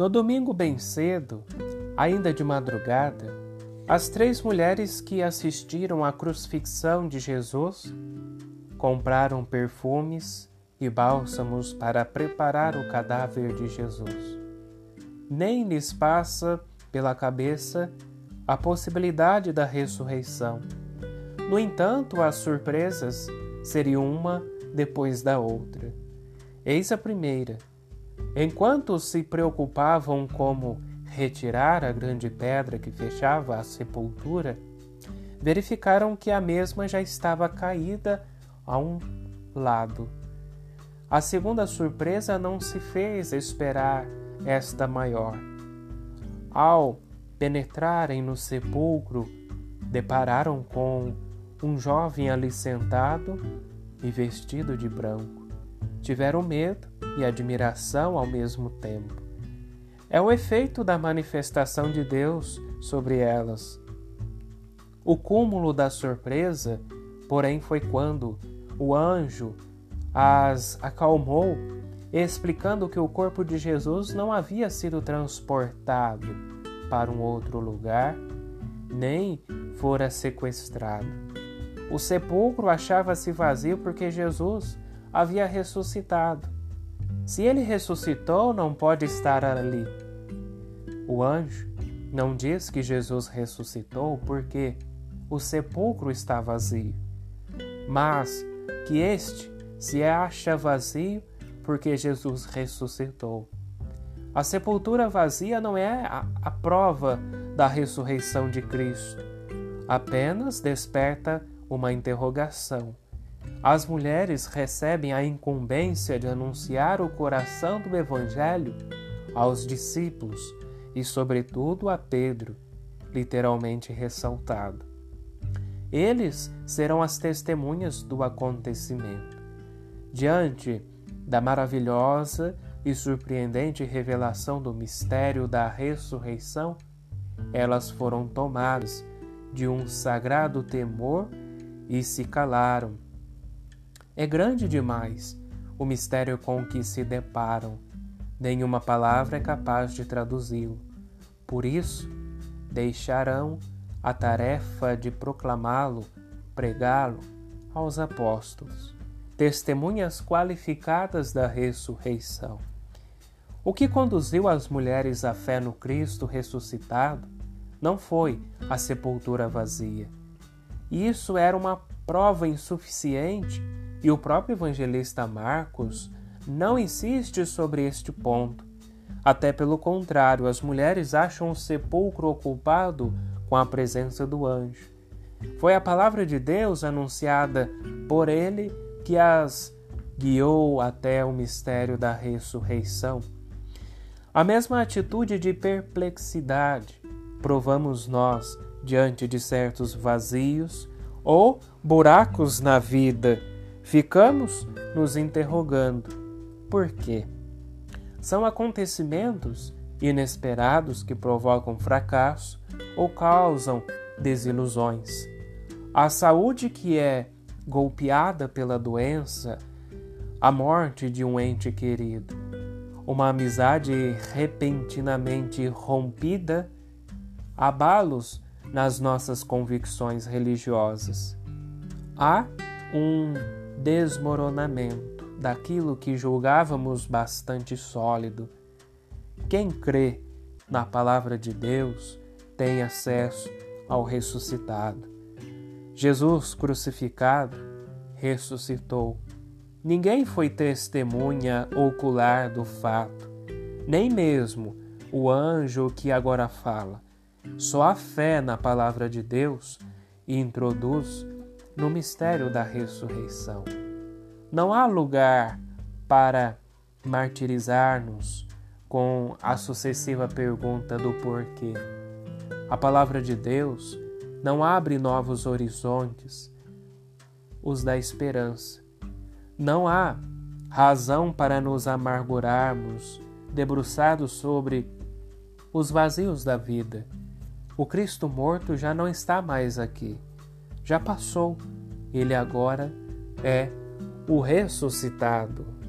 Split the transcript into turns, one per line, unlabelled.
No domingo bem cedo, ainda de madrugada, as três mulheres que assistiram à crucifixão de Jesus compraram perfumes e bálsamos para preparar o cadáver de Jesus. Nem lhes passa pela cabeça a possibilidade da ressurreição. No entanto, as surpresas seriam uma depois da outra. Eis a primeira. Enquanto se preocupavam como retirar a grande pedra que fechava a sepultura, verificaram que a mesma já estava caída a um lado. A segunda surpresa não se fez esperar esta maior. Ao penetrarem no sepulcro, depararam com um jovem ali sentado e vestido de branco. Tiveram medo e admiração ao mesmo tempo. É o efeito da manifestação de Deus sobre elas. O cúmulo da surpresa, porém, foi quando o anjo as acalmou, explicando que o corpo de Jesus não havia sido transportado para um outro lugar, nem fora sequestrado. O sepulcro achava-se vazio porque Jesus havia ressuscitado. Se ele ressuscitou, não pode estar ali. O anjo não diz que Jesus ressuscitou porque o sepulcro está vazio, mas que este se acha vazio porque Jesus ressuscitou. A sepultura vazia não é a, a prova da ressurreição de Cristo, apenas desperta uma interrogação. As mulheres recebem a incumbência de anunciar o coração do Evangelho aos discípulos e, sobretudo, a Pedro, literalmente ressaltado. Eles serão as testemunhas do acontecimento. Diante da maravilhosa e surpreendente revelação do mistério da ressurreição, elas foram tomadas de um sagrado temor e se calaram. É grande demais o mistério com que se deparam, nenhuma palavra é capaz de traduzi-lo. Por isso, deixarão a tarefa de proclamá-lo, pregá-lo aos apóstolos testemunhas qualificadas da ressurreição. O que conduziu as mulheres à fé no Cristo ressuscitado não foi a sepultura vazia. Isso era uma prova insuficiente e o próprio evangelista Marcos não insiste sobre este ponto. Até pelo contrário, as mulheres acham o sepulcro ocupado com a presença do anjo. Foi a palavra de Deus anunciada por ele que as guiou até o mistério da ressurreição. A mesma atitude de perplexidade provamos nós diante de certos vazios ou buracos na vida. Ficamos nos interrogando: por quê? São acontecimentos inesperados que provocam fracasso ou causam desilusões. A saúde que é golpeada pela doença, a morte de um ente querido, uma amizade repentinamente rompida, abalos nas nossas convicções religiosas. Há um desmoronamento daquilo que julgávamos bastante sólido. Quem crê na palavra de Deus tem acesso ao ressuscitado. Jesus crucificado ressuscitou. Ninguém foi testemunha ocular do fato, nem mesmo o anjo que agora fala. Só a fé na palavra de Deus introduz no mistério da ressurreição. Não há lugar para martirizar-nos com a sucessiva pergunta do porquê. A palavra de Deus não abre novos horizontes, os da esperança. Não há razão para nos amargurarmos, debruçados sobre os vazios da vida. O Cristo morto já não está mais aqui, já passou, ele agora é o ressuscitado.